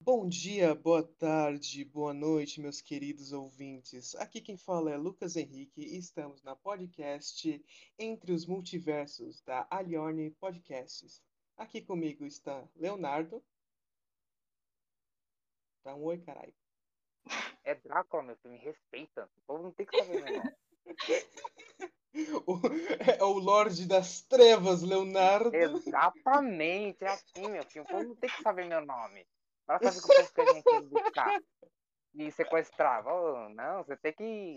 Bom dia, boa tarde, boa noite, meus queridos ouvintes. Aqui quem fala é Lucas Henrique e estamos na podcast Entre os Multiversos da Aliorne Podcasts. Aqui comigo está Leonardo. Dá um oi, caralho. É Drácula, meu filho, me respeita. O povo não tem que saber meu nome. O, é o Lorde das Trevas, Leonardo. Exatamente, é assim, meu filho. O povo não tem que saber meu nome. Para saber que o povo quer gente buscar e sequestrar. Oh, não, você tem que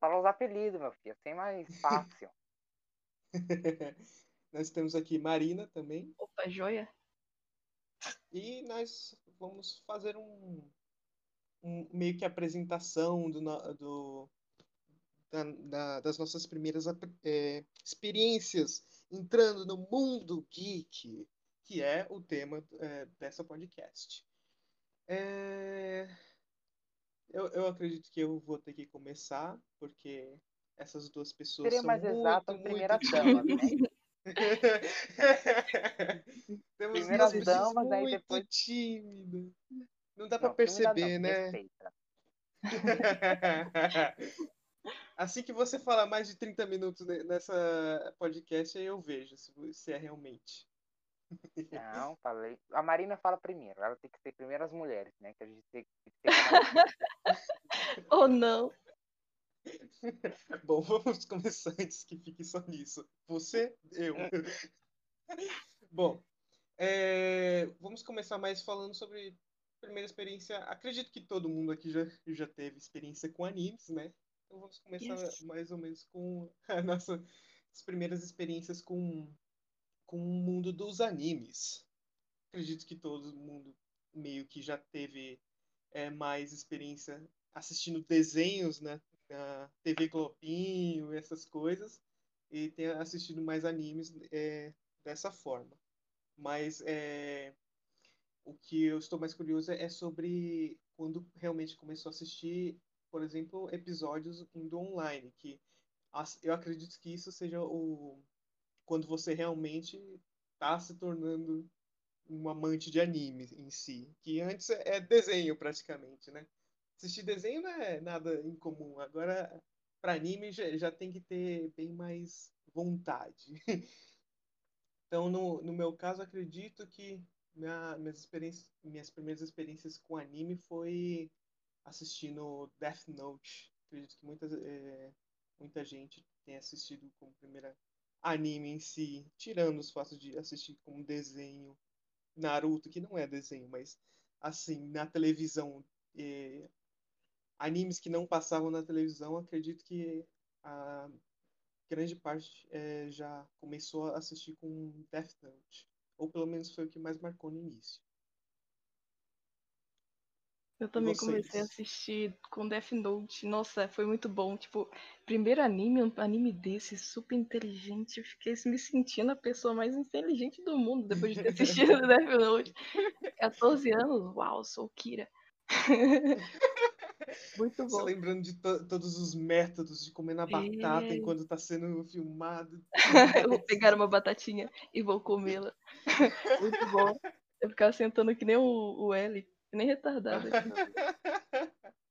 falar os apelidos, meu filho. Assim é mais fácil. nós temos aqui Marina também. Opa, joia. E nós vamos fazer um, um meio que apresentação do, do, da- da- das nossas primeiras é, experiências entrando no mundo geek, que é o tema é, dessa podcast. É, eu, eu acredito que eu vou ter que começar, porque essas duas pessoas Seria são mais muito, exato, muito primeira dama, né? Temos Primeiras duas damas, aí muito depois- tímidas. Não dá pra Não, primeira perceber, dama, né? Assim que você fala mais de 30 minutos ne- nessa podcast, aí eu vejo se, se é realmente. Não, falei. A Marina fala primeiro. Ela tem que ser primeiro as mulheres, né? Que a gente tem, que ser Ou não. Bom, vamos começar antes que fique só nisso. Você, eu. Bom, é, vamos começar mais falando sobre primeira experiência. Acredito que todo mundo aqui já, já teve experiência com animes, né? Então vamos começar Yes. mais ou menos com a nossa, as primeiras experiências com, com o mundo dos animes. Acredito que todo mundo meio que já teve é, mais experiência assistindo desenhos, né? Na TV Globinho, essas coisas, e tem assistido mais animes é, dessa forma. Mas é, o que eu estou mais curioso é sobre quando realmente começou a assistir, por exemplo, episódios indo online, que eu acredito que isso seja o quando você realmente está se tornando um amante de anime em si, que antes é desenho praticamente, né? Assistir desenho não é nada incomum. Agora, para anime já, já tem que ter bem mais vontade. Então, no, no meu caso, acredito que minha, minhas experiências, minhas primeiras experiências com anime foi assistindo Death Note. Acredito que muitas, é, muita gente tem assistido como primeira anime em si, tirando os fatos de assistir como desenho Naruto, que não é desenho, mas assim, na televisão, animes que não passavam na televisão, acredito que a grande parte eh, já começou a assistir com Death Note. Ou pelo menos foi o que mais marcou no início. Eu também vocês? comecei a assistir com Death Note. Nossa, foi muito bom. Tipo, primeiro anime, um anime desse, super inteligente. Eu fiquei me sentindo a pessoa mais inteligente do mundo depois de ter assistido Death Note. 14 anos, uau, sou Kira. muito Você bom. lembrando de to- todos os métodos de comer na batata É. enquanto está sendo filmado. Eu vou pegar uma batatinha e vou comê-la. Muito bom. Eu ficava sentando que nem o, o L, que nem retardado.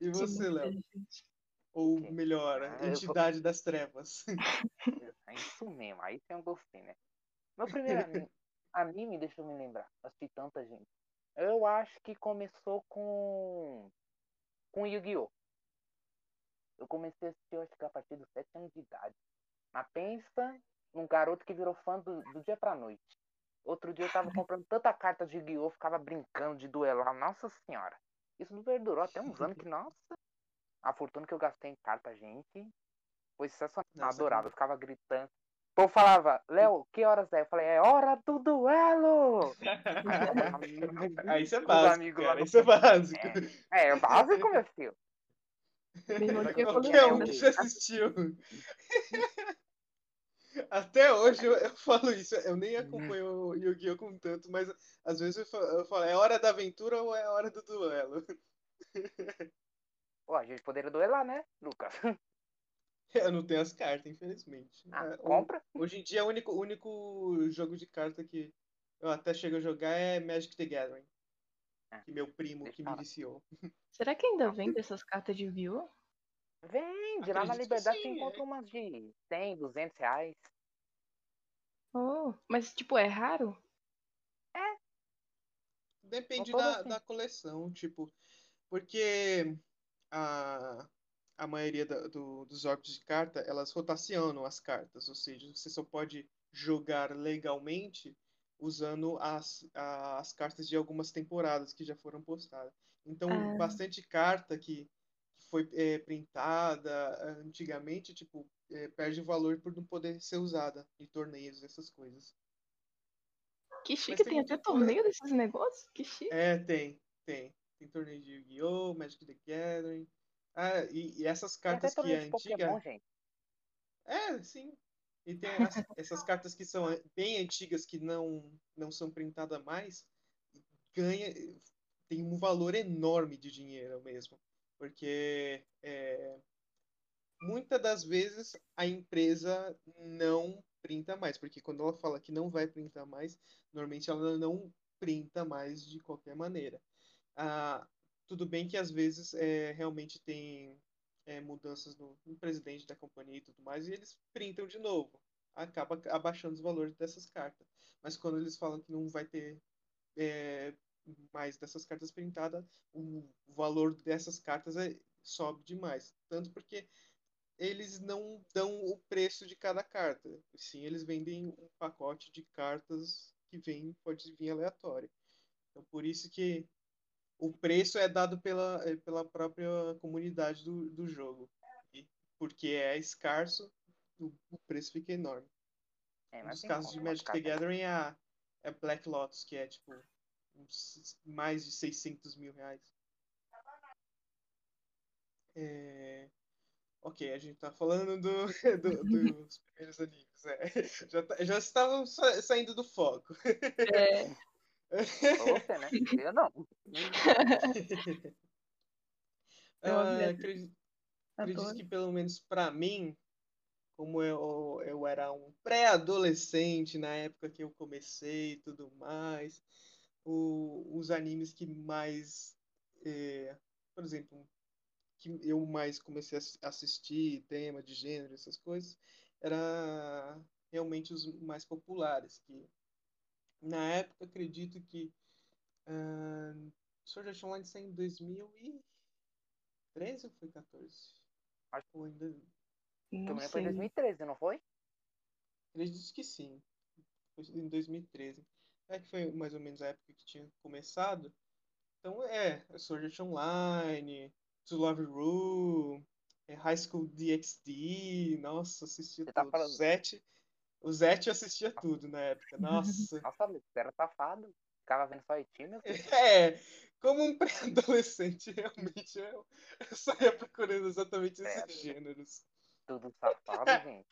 E você, Léo? Ou melhor, Ah, a vou- entidade das trevas. É isso mesmo, aí tem um gostei, né? Meu primeiro anime, anime, deixa eu me lembrar, assisti tanta gente. Eu acho que começou com com Yu-Gi-Oh! Eu comecei a assistir, eu acho que a partir dos 7 anos de idade. Mas pensa num garoto que virou fã do, do dia pra noite. Outro dia eu tava comprando tanta carta de Yu-Gi-Oh! ficava brincando de duelar, nossa senhora. Isso não perdurou até uns anos que, nossa, a fortuna que eu gastei em carta, gente, foi sensacional. Nossa, Adorava, eu ficava gritando. O povo falava, Léo, que horas é? Eu falei, é hora do duelo! Aí isso é básico, cara. Isso é básico. É, é básico, meu filho. Meu irmão tinha Qualquer um coleção. que já assistiu. Até hoje eu, eu falo isso. Eu nem acompanho o Yu-Gi-Oh! com tanto, mas às vezes eu fa- eu falo, é hora da aventura ou é hora do duelo? Pô, a gente poderia duelar, né, Lucas? Eu não tenho as cartas, infelizmente. Ah, É, compra? Hoje em dia, o único, o único jogo de carta que eu até chego a jogar é Magic the Gathering. Ah, que meu primo Deixa que me viciou. Será que ainda vende essas cartas de Yu-Gi-Oh? Vende, lá na Acredito Liberdade sim, você é. encontra umas de 100, 200 reais. Oh, mas tipo, é raro? Depende São todas da, assim. da coleção, tipo, porque a, a maioria da- do- dos jogos de carta, elas rotacionam as cartas, ou seja, você só pode jogar legalmente usando as, as cartas de algumas temporadas que já foram postadas. Então, Ah. bastante carta que foi é, printada antigamente, tipo, é, perde o valor por não poder ser usada em torneios, essas coisas. Que chique, tem tem até coisa. torneio desses negócios? Que chique. É, tem, tem. Tem torneio de Yu-Gi-Oh!, Magic the Gathering. Ah, e, e essas cartas que é de Pokémon, antiga. gente. É, sim. E tem as- essas cartas que são bem antigas, que não, não são printadas mais, ganha, tem um valor enorme de dinheiro mesmo. Porque é, muitas das vezes a empresa não printa mais. Porque quando ela fala que não vai printar mais, normalmente ela não printa mais de qualquer maneira. Ah, tudo bem que às vezes é, realmente tem é, mudanças no, no presidente da companhia e tudo mais, e eles printam de novo. Acaba abaixando os valores dessas cartas. Mas quando eles falam que não vai ter é, mais dessas cartas printadas, o valor dessas cartas é, sobe demais. Tanto porque eles não dão o preço de cada carta. Sim, eles vendem um pacote de cartas que vem, pode vir aleatório. Então, por isso que o preço é dado pela, é, pela própria comunidade do, do jogo. E porque é escasso, o, o preço fica enorme. É, tem casos de Magic the. Gathering é a é Black Lotus, que é tipo uns- mais de 600 mil reais. É, Ok, a gente tá falando do, do- dos primeiros animes. é. Já, tá- já estavam sa- saindo do foco. É, Você, né? Eu não. Eu Ah, acredito, acredito adoro. que pelo menos pra mim, como eu, eu era um pré-adolescente na época que eu comecei e tudo mais, o- os animes que mais, eh, por exemplo, que eu mais comecei a assi- assistir, tema de gênero, essas coisas, era realmente os mais populares, que na época acredito que ah, Sword Art Online saiu em 2013 ou foi 14? Acho- Ou ainda Também foi sei. 2013, não foi? Acredito que sim. Foi em 2013. É que foi mais ou menos a época que tinha começado. Então é, é Sword Art Online, To Love Ru, é High School DxD, nossa, assistia Você tá falando- O Zet, o Zet eu assistia tudo na época, nossa. Nossa, você era safado. Ficava vendo só Iti, meu filho. É, como um pré-adolescente, realmente eu, eu só ia procurando exatamente esses Credo. gêneros. Tudo safado, gente.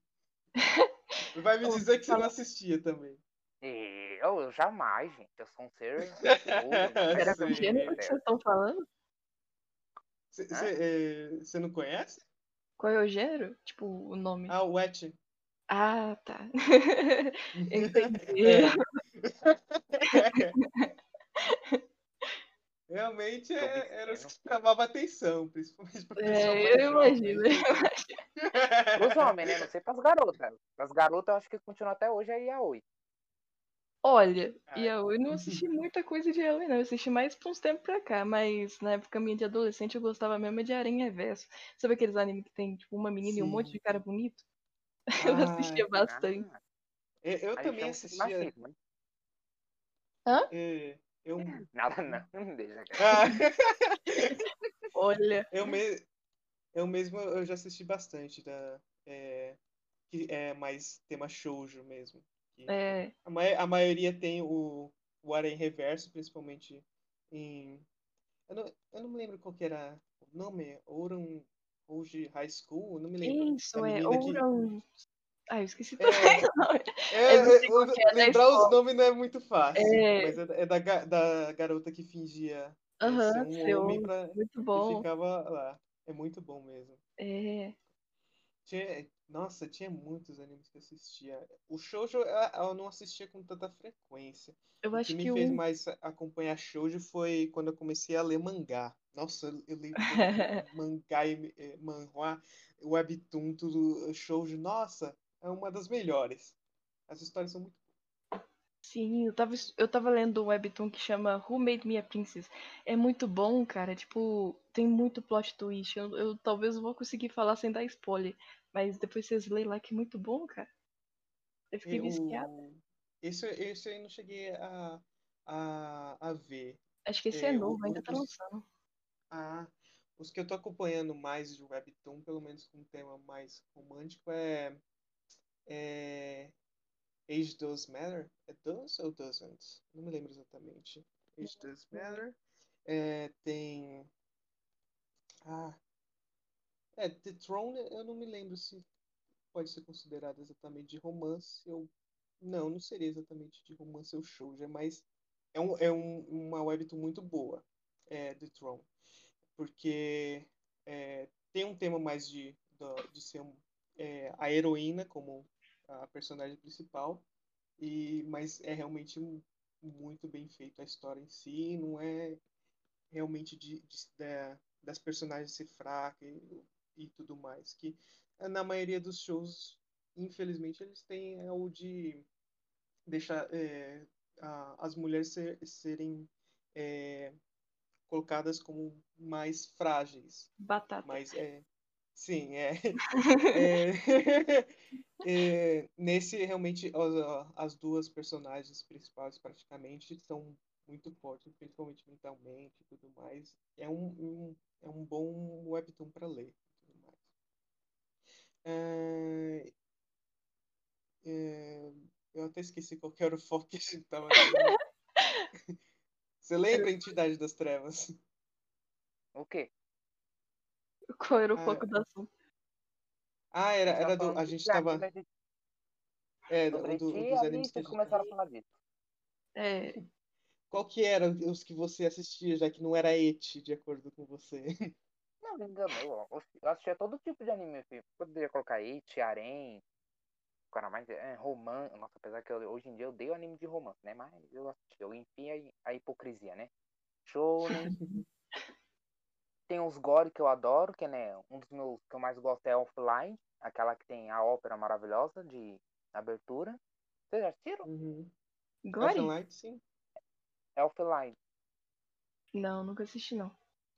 Vai me dizer que você não assistia também. E eu, eu jamais, gente. Eu sou um ser puro. Era que gênero que vocês estão falando? Você não conhece? Qual é o gênero? Tipo, o nome. Ah, o Wet. Ah, tá. Entendi. É. Realmente é, era os que chamavam atenção, principalmente pessoal É, eu jovem. imagino. Pros homens, né? Não sei pras garotas. Pras garotas, eu acho que continua até hoje aí a 8. Olha, Ai. e eu não assisti muita coisa de Yaoi, não. Eu assisti mais por uns tempos pra cá, mas na época minha de adolescente eu gostava mesmo de Aranha Reverso. Sabe aqueles animes que tem, tipo, uma menina e um monte Sim. de cara bonito? Eu Ah, assistia bastante. Ah, eu, eu aí também chama-se assistia. machismo, né? é, eu, Nada, não. Deixa quieto. ah, Olha, eu, me, eu mesmo eu já assisti bastante da é, que é mais tema shoujo mesmo. É, A, mai- a maioria tem o, o Aranha Reverso, principalmente em. Eu não, eu não me lembro qual que era o nome, Ouran Rouge High School, não me lembro. isso, é menina que- Ouran. Ah, eu esqueci também. É, é, é lembrar os nomes não é muito fácil, É. mas é, da- é da, da garota que fingia ser um ser homem pra, Muito e bom. ficava lá. É muito bom mesmo. É. Tinha- Nossa, tinha muitos animes que eu assistia. O shoujo eu, eu não assistia com tanta frequência. Eu O que acho me que fez o. mais acompanhar shoujo foi quando eu comecei a ler mangá. Nossa, eu eu tanto mangá e eh, manhwa, webtoon, tudo shoujo. Nossa, é uma das melhores. As histórias são muito Sim, eu tava, eu tava lendo um webtoon que chama Who Made Me a Princess. É muito bom, cara. Tipo, tem muito plot twist. Eu, eu talvez não vou conseguir falar sem dar spoiler. Mas depois vocês leem lá que é muito bom, cara. Eu fiquei viciada. Eu, esse, esse eu não cheguei a, a, a ver. Acho que esse é É, o- novo, ainda tá lançando. Ah, os que eu tô acompanhando mais de Webtoon, pelo menos com um tema mais romântico, é, é Age Does Matter? É Does ou Doesn't? Não me lembro exatamente. Age Does Matter. É, tem. Ah. É, The Throne, eu não me lembro se pode ser considerado exatamente de romance. Eu... Não, não seria exatamente de romance ou shoujo, é mais. É, um, é um, uma webtoon muito boa, é, The Throne porque é, tem um tema mais de, de ser é, a heroína como a personagem principal, e mas é realmente muito bem feito a história em si, não é realmente de, de- da- das personagens ser fraca e, tudo mais, que eh, na maioria dos shows, infelizmente, eles têm é, o de deixar é, a- as mulheres ser- serem é, colocadas como mais frágeis. Batata. Mas é. Sim, é. é, é, nesse, realmente, as, as duas personagens principais, praticamente, são muito fortes, principalmente mentalmente e tudo mais. É um, um- é um bom webtoon para ler. É, é, eu até esqueci qual que era o foco que a gente tava tendo. Você lembra a Entidade das Trevas? O quê? Qual era o Ah, foco do assunto? Ah, era, era do. A gente tava. gente- É, um, do- ti, dos animes que a gente começaram a falar disso. É, Qual que era os que você assistia, já que não era eti, de acordo com você? Não, me enganou. ó. Eu assistia todo tipo de anime. filho. Poderia colocar Eight, Arém, cara, mais é, romance. Nossa, apesar que eu- hoje em dia eu odeio anime de romance, né? Mas eu assisti. Eu enfim a, a hipocrisia, né? Shounen. tem os gore que eu adoro, que né, um dos meus que eu mais gosto é Offline, aquela que tem a ópera maravilhosa de abertura. Vocês já assistiram? Uhum. Gore? Light, sim. Offline. Não, nunca assisti não.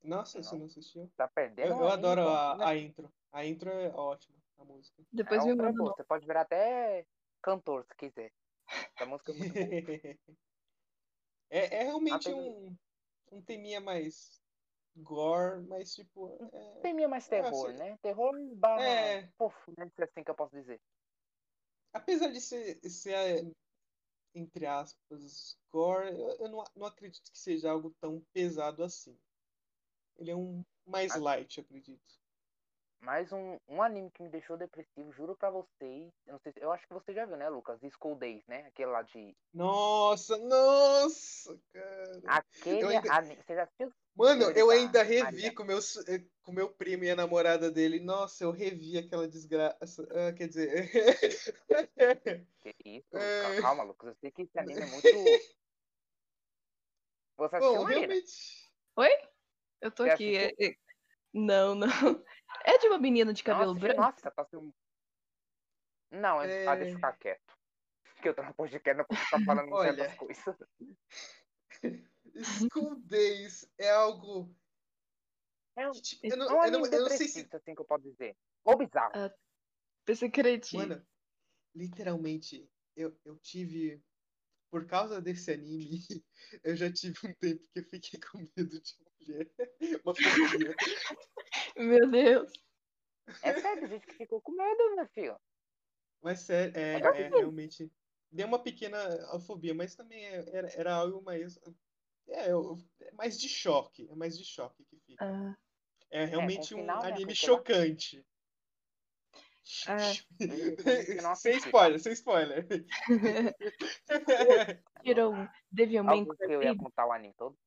Nossa, você Não. não assistiu? Tá perdendo Eu, eu adoro bom, a, né? a intro. A intro é ótima, a música. Depois a me outra é manda boa. não. Você pode virar até cantor se quiser. Essa música é muito boa. É, é realmente um, um teminha mais gore, mas tipo. É, Tem minha mais Ah, terror, sei. né? Terror barra É. fofo, né? Se é assim que eu posso dizer. apesar de ser, ser entre aspas, gore, eu, eu não, não acredito que seja algo tão pesado assim. Ele é um mais light, acredito. Mais um, um anime que me deixou depressivo, juro pra vocês. Eu, não sei se- eu acho que você já viu, né, Lucas? School Days, né? Aquele lá de. Nossa, nossa, cara. Aquele ainda- anime. Você já assistiu? Mano, eu tá ainda revi com meu, eh, com meu primo e a namorada dele. Nossa, eu revi aquela desgraça. Ah, quer dizer. Que isso? É. Calma, Lucas. Eu sei que esse anime é muito. Você assistiu, Bom, realmente. Eu tô Você aqui. é- é- Não, não. É de uma menina de cabelo assisti, branco? Nossa, tá sendo. Não, é... ah, deixa eu É. ficar quieto. Porque eu tô no podcast, não posso ficar falando Olha. certas coisas. Days é algo. É um, que, tipo, eu, não, é um eu, não, eu não sei se. assim que eu posso dizer. Ou bizarro. Pensei que era. Mano, literalmente, eu, eu tive. Por causa desse anime, eu já tive um tempo que eu fiquei com medo de mulher. Uma fobia. Meu Deus. É sério, gente que ficou com medo, meu filho. Mas sério, é, Agora é realmente. Deu uma pequena fobia, mas também é- era, era algo mais. É, eu- é mais de choque. É mais de choque que fica. Ah, É realmente um final, né, anime porque lá- chocante. É. Não sem spoiler, sem spoiler. tirou um Algo que eu ia contar o anime todo.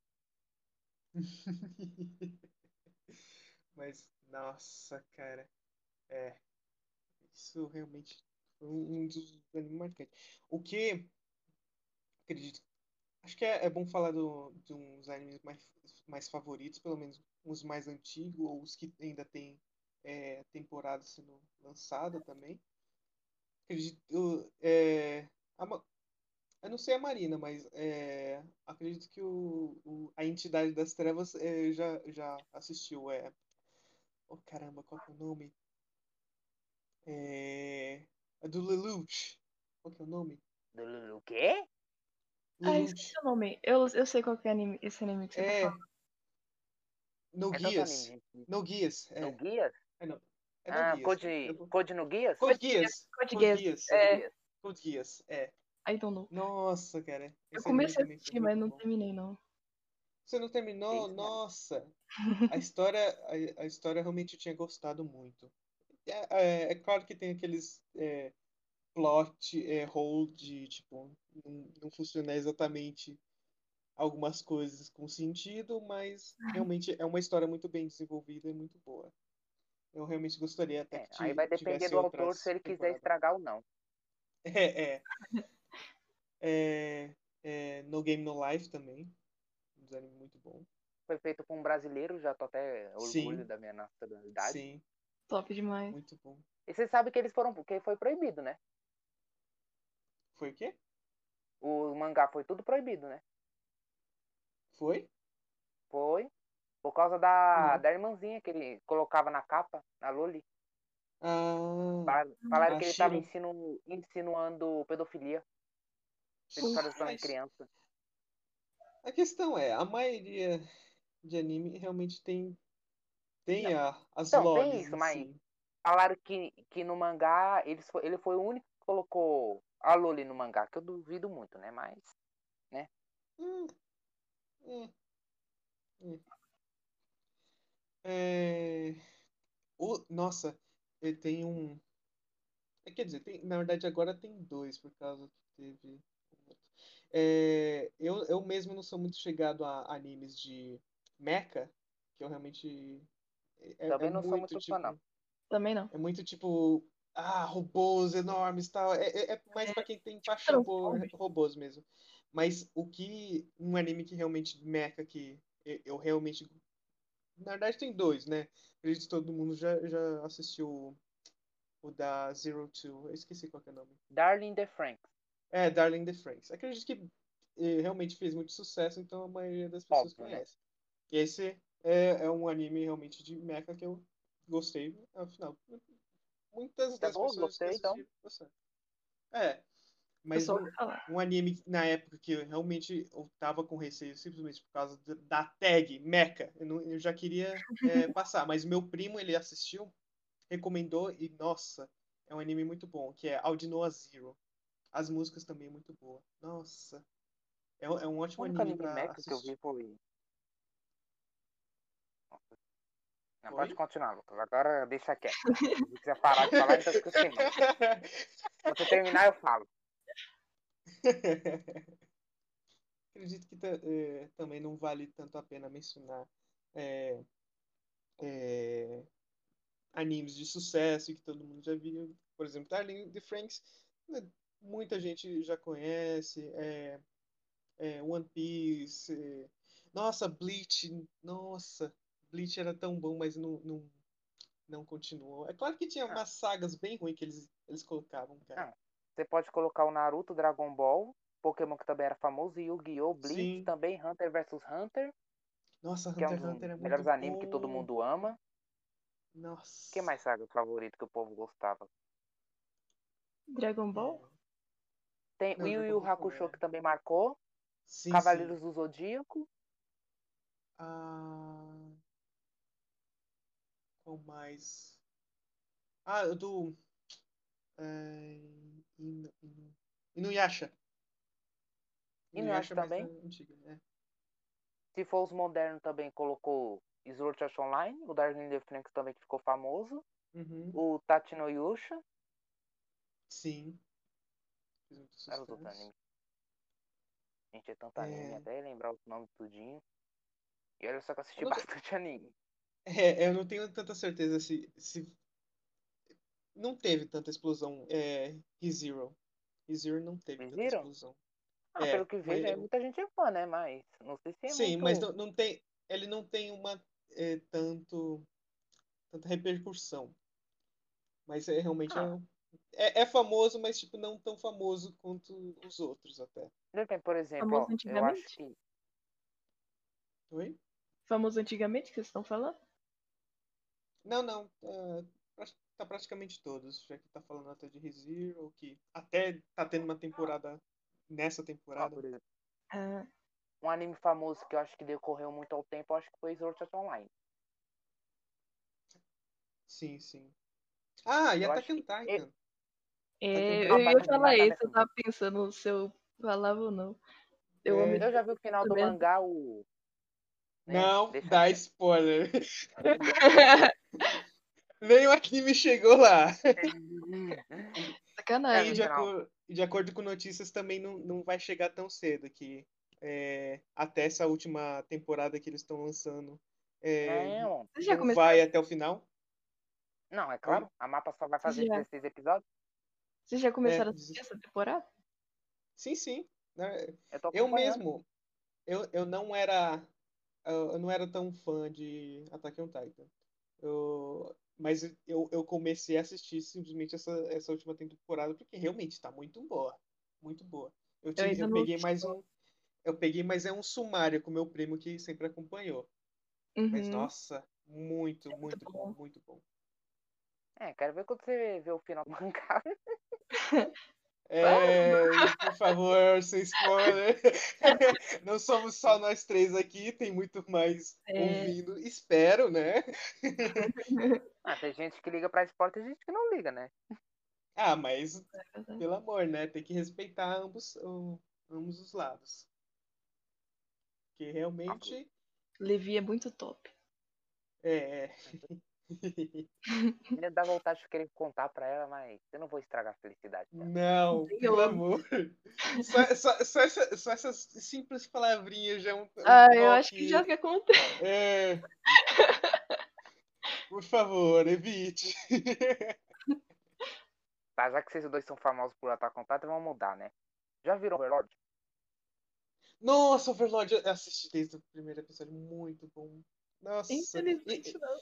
Mas, nossa, cara. É. Isso realmente foi um um dos animes marcantes. O que acredito. Acho que é, é bom falar do, de uns animes mais, mais favoritos, pelo menos os mais antigos, ou os que ainda tem é, temporada sendo lançada também. Acredito. É, a eu não sei a Marina, mas é, acredito que o, o- a Entidade das Trevas é, já, já assistiu. É, oh caramba, qual que é o nome? É, é do Lelouch. Qual que é o nome? Do- O quê? Ah, Lelouch. esqueci o nome. Eu, eu sei qual que é anime, esse anime que você tá É, falando. No É Guias. No Guias, é. No Guias? É no, é Ah, Guias. Code, Eu Code no Guias? Code Guias. Code Code Geass, Guias. é. Code Guias, é. I don't know. Nossa, cara. Eu comecei a assistir, mas não bom. terminei, não. Você não terminou? Nossa. A história, a, a história realmente eu tinha gostado muito. É, é- é claro que tem aqueles é, plot é, hole de, tipo, não, não funcionar exatamente algumas coisas com sentido, mas realmente é uma história muito bem desenvolvida e muito boa. Eu realmente gostaria até É, que aí vai depender do autor se ele quiser estragar ou não. É, é. É, é, No Game No Life também. Um design muito bom. Foi feito por um brasileiro, já tô até orgulho Sim. da minha nacionalidade. Sim, Top demais. muito bom. E você sabe que eles foram, porque foi proibido, né? Foi o quê? O mangá foi tudo proibido, né? Foi? Foi. Por causa da, Não. da irmãzinha que ele colocava na capa, na Loli. Ah, Falaram, que ele tava Shiro. ensino, insinuando pedofilia. Estava em Mas criança. a questão é, a maioria de anime realmente tem, tem a, as Então, tem lolis isso, em mas falaram que, que no mangá ele foi, ele foi o único que colocou a Loli no mangá, que eu duvido muito, né? Mas. Hum, hum, hum. É, o, nossa, ele tem um. é, Quer dizer, tem, na verdade agora tem dois, por causa que teve. outro. É, eu, eu mesmo não sou muito chegado a animes de mecha, que eu realmente. É, é Também não sou muito muito fã, não. tipo. Também não. É muito tipo. Ah, robôs enormes e tal. É, é, é mais pra quem tem paixão por robôs mesmo. Mas o que. Um anime que realmente mecha que eu, eu realmente. Na verdade tem dois, né? Acredito que todo mundo já, já assistiu o, o da Zero Two. Eu esqueci qual que é o nome. Darling the Franks. É, Darling in the Franxx. Acredito que eh, realmente fez muito sucesso, então a maioria das pessoas Óbvio, né? conhece. E esse é, é um anime realmente de mecha que eu gostei, afinal. Muitas Tá das bom, pessoas gostei, então. É, mas só um, um anime que, na época que eu realmente eu tava com receio simplesmente por causa da- tag mecha. Eu, não- eu já queria eh, passar, mas meu primo ele assistiu, recomendou e nossa, é um anime muito bom, que é Audinoa Zero. As músicas também muito boa. Nossa, é, um- é um O ótimo único anime anime pra mecha que eu vi foi. Não, Oi? pode continuar, Lucas. Agora deixa quieto. Se você parar de falar, então fica sem. Quando terminar, eu falo. Acredito que ta- eh, também não vale tanto a pena mencionar eh, eh, animes de sucesso que todo mundo já viu. Por exemplo, Darling in the Franxx, né, muita gente já conhece. eh, eh, One Piece. eh, Nossa, Bleach. Nossa, Bleach era tão bom, mas não, não, não continuou. É claro que tinha Ah. umas sagas bem ruins que eles, eles colocavam, cara. Você pode colocar o Naruto, Dragon Ball, Pokémon que também era famoso, Yu-Gi-Oh!, Bleach, Sim. também Hunter vs Hunter, Nossa, que é um Hunter x Hunter é muito melhores animes que todo bom. mundo ama. Nossa. que mais saga favorito que o povo gostava? Dragon Ball? Tem Não, o Yu Yu Hakusho é. que também marcou, Sim, Cavaleiros sim. do Zodíaco, Ah, qual mais? Ah, o do. É, Inu, Inu, Inuyasha. Inuyasha mas é também. antiga, né? se for os modernos também colocou Sword Art Online, o Darling the Franxx também que ficou famoso, Uhum, o Tatino Yusha, sim. Fez muito sucesso. Gente, é tanto anime, É. até lembrar os nomes tudinho. E olha só que eu assisti Eu não bastante anime. É, eu não tenho tanta certeza se, se. Não teve tanta explosão. É, ReZero. ReZero não teve tanta ReZero? explosão. Ah, É, pelo que vejo, é, muita gente é fã, né? Mas não sei se é Sim, muito... mas não, não tem. Ele não tem uma é, tanto tanta repercussão. Mas é realmente é Ah. um- é, é famoso, mas tipo não tão famoso quanto os outros até. Depende, por exemplo, Famoso ó, eu acho antigamente? que... Oi? Famoso antigamente que vocês estão falando? Não, não. Pra- tá praticamente todos. Já que tá falando até de ReZero, que até tá tendo uma temporada nessa temporada. por exemplo, Ah, um anime famoso que eu acho que decorreu muito ao tempo, eu acho que foi Sword Art Online. Sim, sim. Ah, e acho on que Titan. é, eu ia falar isso, eu tava pensando se eu falava ou não. Eu É. Eu já vi o final do mangá, o... né, Não, deixa dá spoiler. Nem o anime chegou lá. Sacanagem. E de, acor- de acordo com notícias, também não, não vai chegar tão cedo que é, até essa última temporada que eles estão lançando é, Não, Vocês já não começaram, vai até o final. não, é claro, a mapa só vai fazer Já. 16 episódios. vocês já começaram a É, assistir essa temporada? Sim, sim. né? Eu Eu mesmo, eu, eu não era eu eu não era tão fã de Attack on Titan. Eu, mas eu, eu comecei a assistir simplesmente essa, essa última temporada porque realmente tá muito boa. Muito boa. Eu, tive, eu não peguei mais um. Eu peguei mais é um sumário com meu primo que sempre acompanhou. Mas Uhum. nossa, muito, muito bom, bom. muito bom. É, quero ver quando você vê o final do mangá. É, por favor, sem spoiler. Não somos só nós três aqui, tem muito mais É. ouvindo. Espero, né? Ah, tem gente que liga pra esporte e gente que não liga, né? Ah, mas verdade. pelo amor, né? Tem que respeitar ambos, ambos os lados. Que realmente Levi é muito top. é. Me dá vontade de querer contar pra ela, mas eu não vou estragar a felicidade dela. Não, pelo amor. Só, só, só, essa- só essas simples palavrinhas já é um, um Ah, eu acho que toque. já que acontece. É. Por favor, evite. Tá, já que vocês dois são famosos por on Titan, vamos mudar, né? Já viram Overlord? Nossa, Overlord, eu assisti desde o primeiro episódio, muito bom. Nossa. Infelizmente E- não.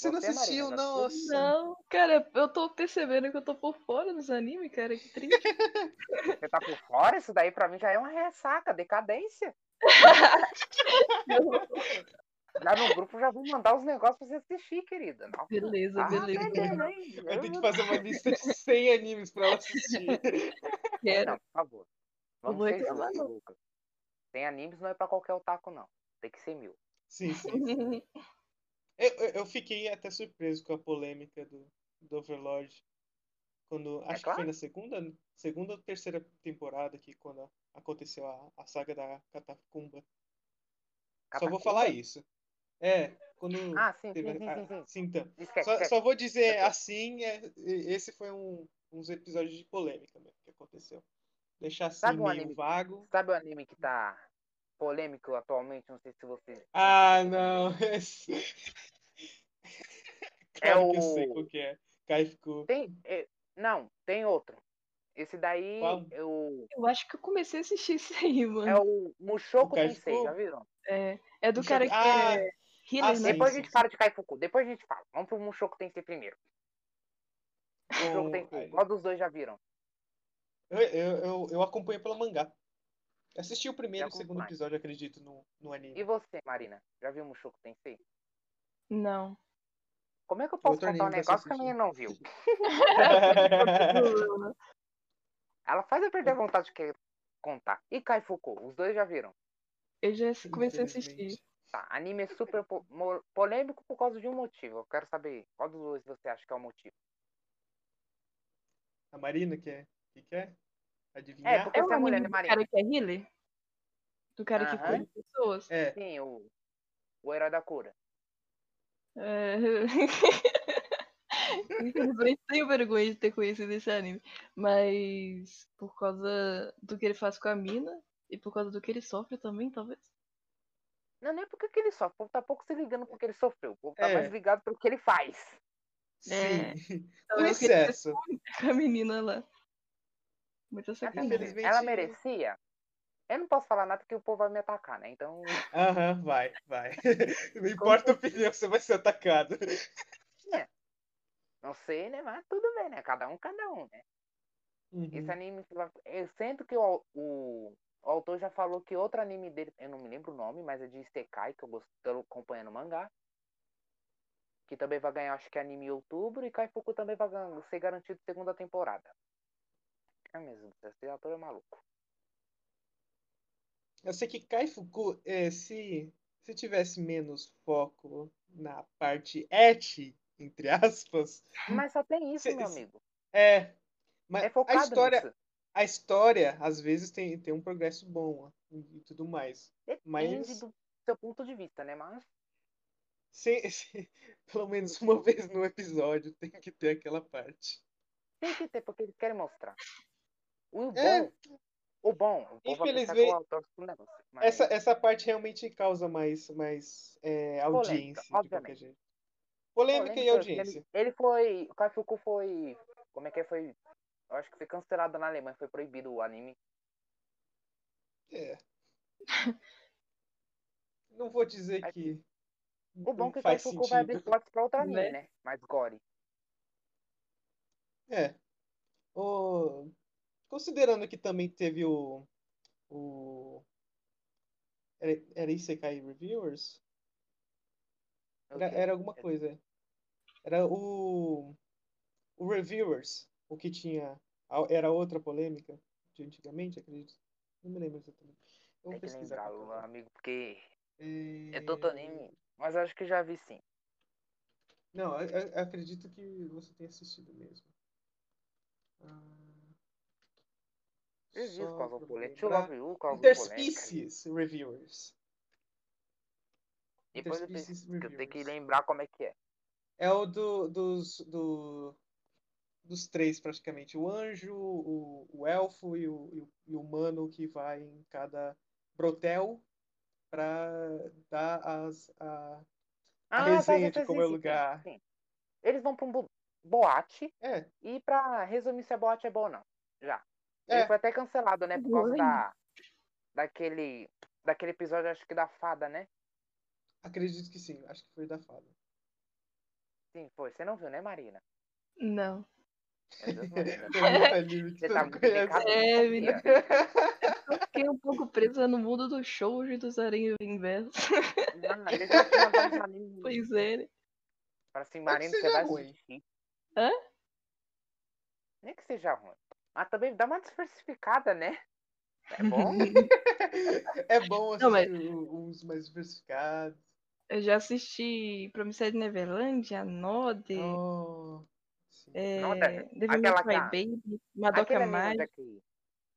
Você não Você, Marina, assistiu? Nossa. Não, cara, eu tô percebendo que eu tô por fora dos animes, cara, que triste. Você tá por fora? Isso daí pra mim já é uma ressaca, decadência. Lá no grupo já vou mandar os negócios pra você assistir, querida. Não. beleza, Ah, beleza. beleza? Vai ter que fazer uma lista de 100 animes pra ela assistir. Quero. Não, por favor. Não Vamos vou ser reclamar, justos, não. Lucas. Tem animes não é pra qualquer otaku, não. Tem que ser mil. Sim, sim. sim. Eu, eu, fiquei até surpreso com a polêmica do, do Overlord. Quando, acho que claro. foi na segunda, segunda ou terceira temporada que quando aconteceu a, a saga da Catacumba. Só vou Catacumba? falar isso. É, quando Ah, sim, sim, teve sim, a- sim, sim. sim, então. Esquece, Só, esquece. só vou dizer Esquece. assim, é, esse foi um, uns episódios de polêmica mesmo que aconteceu. Deixar assim Sabe meio anime- vago. Sabe o anime que tá polêmico atualmente? Não sei se você. Ah, não. É eu sei o- qual que é. Kai ficou. Tem. é, não, tem outro. Esse daí Qual? o, Eu acho que eu comecei a assistir isso aí, mano. é o Mushoku Tensei, já viram? É, é do cara que Ah, é healer, ah, né? sim. Depois a gente fala de Kaifuku, depois a gente fala. Vamos pro Mushoku Tensei primeiro. Mushoku Tensei, qual dos dois já viram? Eu, eu, eu, eu acompanho pelo mangá. Assisti o primeiro e o segundo episódio, acredito, no, no anime. E você, Marina? Já viu Mushoku Tensei? Não. Como é que eu posso Outro contar um negócio que a menina não viu? Ela faz eu perder a vontade de querer contar. E Kaifuku, os dois já viram? Eu já comecei a assistir. Tá, anime é super po- polêmico por causa de um motivo. Eu quero saber qual dos dois você acha que é o motivo. A Marina quer? Que quer? É, Adivinhar? porque É você o é mulher, anime né, do Marina? cara que é healer? Do cara que cura pessoas? É. Sim, o, o herói da cura. É... Infelizmente tenho vergonha de ter conhecido esse anime. Mas por causa do que ele faz com a mina e por causa do que ele sofre também, talvez. Não, nem porque que ele sofre. O povo tá pouco se ligando porque ele sofreu. O povo tá É. mais ligado pelo que ele faz. É. Sim. Então, Um eu queria excesso. com a menina lá. Assim, sacanagem. Infelizmente- ela merecia. Eu não posso falar nada porque o povo vai me atacar, né? Então, Aham, vai, vai. Não importa a opinião, você vai ser atacado. não sei, né? Mas tudo bem, né? Cada um, cada um, né? Uhum. Esse anime, eu sinto que o, o, o autor já falou que outro anime dele, eu não me lembro o nome, mas é de Isekai, que eu gosto, tô acompanhando o mangá. Que também vai ganhar, acho que é anime em outubro, e Kaifuku também vai ganhar, ser garantido segunda temporada. É mesmo, esse autor é maluco. Eu sei que Kaifuku, é, se, se tivesse menos foco na parte et, entre aspas, Mas só tem isso, Cê- meu amigo. é. Mas É a história, nisso. a história, às vezes, tem, tem um progresso bom e tudo mais. Depende Mas do seu ponto de vista, né? Mas se, se- pelo menos uma vez no episódio tem que ter aquela parte. tem que ter, porque eles querem mostrar. O bom, É. o bom, o Infelizmente, negócio. Mas Essa, essa parte realmente causa mais, mais é, audiência, de qualquer obviamente. jeito. Polêmica, e polêmica, audiência. Ele, ele foi. O Kaifuku foi. Como é que é? Foi. Eu acho que foi cancelado na Alemanha, foi proibido o anime. É. Não vou dizer que O bom é que o Kaifuku vai abrir portas pra outro anime, Né? né? Mais gore. É. O... Considerando que também teve o. o... Era, era Isekai Reviewers? O Era, era alguma coisa. Era o. O Reviewers. O que tinha. Era outra polêmica de antigamente, acredito. Não me lembro exatamente. Eu Tem que lembrar, meu é. amigo, porque é É... tanto anime. Mas acho que já vi sim. Não, eu- eu acredito que você tenha assistido mesmo. Ah, Reviews só causam pra polêmica. Lembrar. Love You polêmica. Interspecies Reviewers. Depois eu, tenho, eu tenho que lembrar como é que é. É o do, dos, do, dos três, praticamente. O anjo, o, o elfo e o, e o, e o humano que vai em cada brotel para dar as, a, a resenha de como é o lugar. sim. Eles vão pra um bo- boate É, e pra resumir se a boate é boa ou não. Já. É. Ele foi até cancelado, né? Por causa da, daquele, daquele episódio, acho que da fada, né? Acredito que sim. Acho que foi da fada. Sim, foi. Você não viu, né, Marina? Não. Anime que Você tá muito. É, menina. Eu fiquei um pouco presa no mundo do show e dos aranhas inverso. Não, animes Pois é. né? pra assim, Marina, você vai ruim. assistir. Hã? Nem que seja ruim. Mas também dá uma diversificada, né? É bom? É bom assistir Não, mas- uns mais diversificados. Eu já assisti Promissão de Neverland, Anode, Oh, é, deve- Devil May aquela Cry Baby, Madoka Aquele anime Mágica.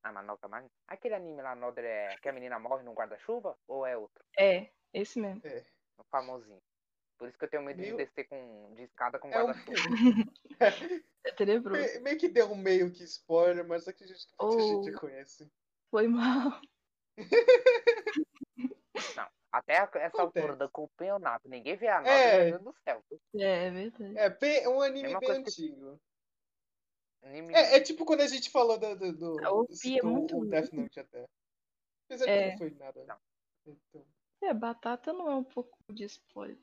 Ah, Madoka Mágica? Aquele anime lá no Other é que a menina morre num guarda-chuva? Ou é outro? É, esse mesmo. É. O famosinho. Por isso que eu tenho medo Meio- de descer com, de escada com É um... guarda-chuva. É tenebroso. Me- meio que deu um meio que spoiler, mas acredito que muita Oh. gente conhece. Foi mal. Até a- essa Acontece. altura do campeonato, ninguém vê a nota, É. meu Deus do céu. É, é verdade. É bem, um anime bem que- antigo. Anime... É, é tipo quando a gente falou do. do, do OP é citou muito o Death Note até. Apesar que É. não foi nada. Não. Então, É, batata não é um pouco de spoiler.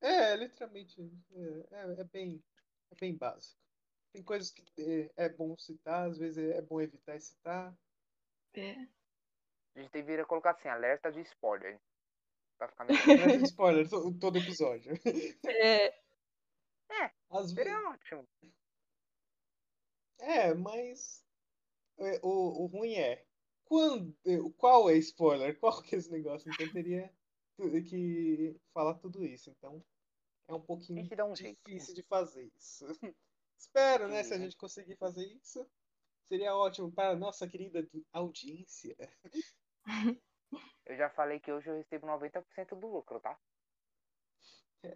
É, literalmente. É, é, é bem, é bem básico. Tem coisas que é, é bom citar, às vezes é, é bom evitar citar. É. A gente deveria colocar assim, alerta de spoiler. Pra ficar melhor. Alerta de spoiler to- todo episódio. É, Às vezes, Seria ótimo. é, mas é, o, o ruim é quando, qual é spoiler? Qual que é esse negócio? Então teria que falar tudo isso. Então é um pouquinho um jeito. difícil de fazer isso. Espero, né? Se a Uhum. gente conseguir fazer isso, seria ótimo para a nossa querida audiência. Eu já falei que hoje eu recebo 90% do lucro, tá?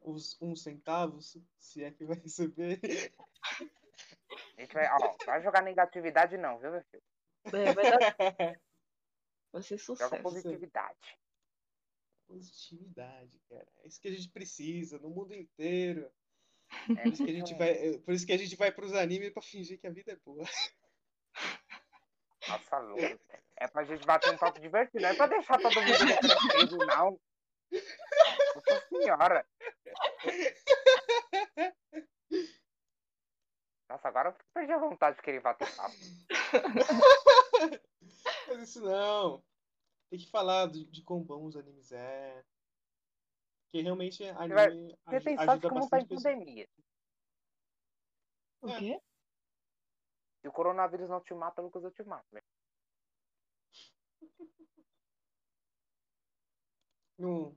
Os uns centavos, se é que vai receber. A gente vai, ó, vai jogar negatividade não, viu, meu filho? é, vai dar. Vai ser Joga sucesso. positividade. Positividade, cara. É isso que a gente precisa no mundo inteiro. É Por isso que a gente vai, é, por isso que a gente vai pros animes pra fingir que a vida é boa. Nossa, louco. É pra gente bater um papo divertido, não é pra deixar todo mundo reflexivo, não. Nossa senhora. Nossa, agora eu perdi a vontade de querer bater papo. Mas isso não. Tem que falar de, de quão bom os animes é. Porque realmente anime Você tem sorte ajuda como tá em bastante pessoas. pandemia. O É. quê? Se o coronavírus não te mata, Lucas, eu te mato. velho. No,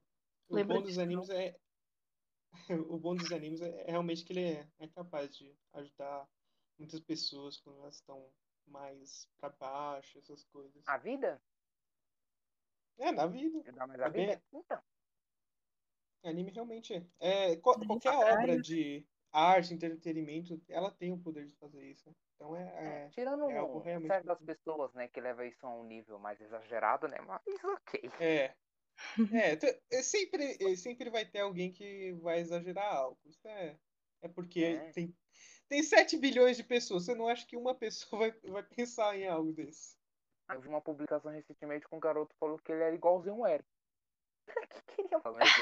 o bom dos animes é. O bom dos animes é, é realmente que ele é, é capaz de ajudar muitas pessoas quando elas estão mais pra baixo, essas coisas. A vida? É, na vida. É a bem- vida? Então. Anime realmente é. é qual- qualquer pra obra caralho. de arte, entretenimento, ela tem o poder de fazer isso. Então é. É, é- tirando é algo realmente certas muito- pessoas, né, que levam isso a um nível mais exagerado, né? Mas ok. É. É, é sempre, é, sempre vai ter alguém que vai exagerar algo. Isso é, é porque É. tem, tem 7 bilhões de pessoas. Você não acha que uma pessoa vai, vai pensar em algo desse? Eu vi uma publicação recentemente com um garoto que falou que ele era igualzinho o Eric. que queria falar isso?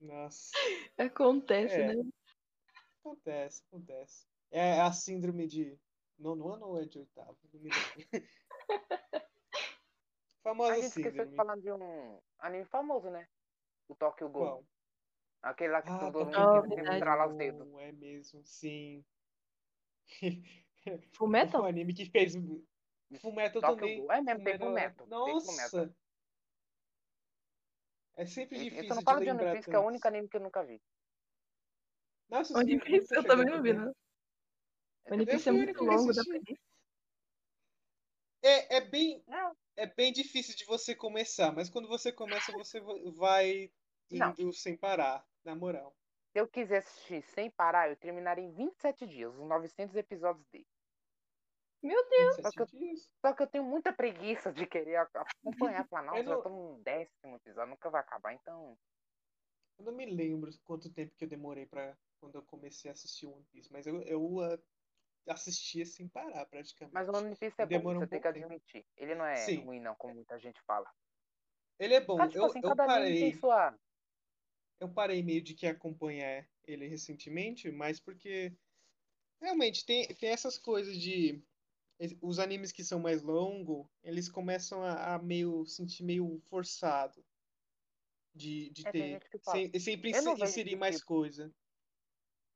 Nossa, Acontece, É. né? acontece, acontece. É a síndrome de nono ano ou é de oitavo? Lembro. A Famosa gente esqueceu de falar de um anime famoso, né? O Tokyo Ghoul. Qual? Aquele lá que Ah, todo mundo quer sempre verdade. estralar os dedos. É mesmo, sim. Full Metal? O anime que fez Fullmetal também. Ghoul. É mesmo, tem Fullmetal-. Tem Fullmetal. Nossa! É sempre Eu difícil só não de falo de One Piece, que é o único anime que eu nunca vi. Nossa, One Piece eu também não vi, não. Eu One Piece é muito longo, ir. É, é bem, Não, é bem difícil de você começar, mas quando você começa, você va- vai Não. indo sem parar, na moral. se eu quiser assistir sem parar, eu terminaria em 27 dias, os 900 episódios dele. Meu Deus, 27 Só que dias. Só que eu tenho muita preguiça de querer acompanhar. Falar, nossa, Eu já tô no décimo episódio, nunca vai acabar, então. Eu não me lembro quanto tempo que eu demorei pra quando eu comecei a assistir One Piece, mas eu, eu ah, assistia sem parar, praticamente. Mas o One Piece é bom, Demora um você tem que bom tempo. admitir. Ele não é Sim. ruim, não, como muita gente fala. Ele é bom. Ah, tipo eu, assim, eu parei. sua. eu parei meio de que acompanhar ele recentemente, mas porque realmente tem, tem essas coisas de os animes que são mais longos, eles começam a, a meio sentir meio forçado de, de É, ter sem- sempre inserir mais tipo. coisa.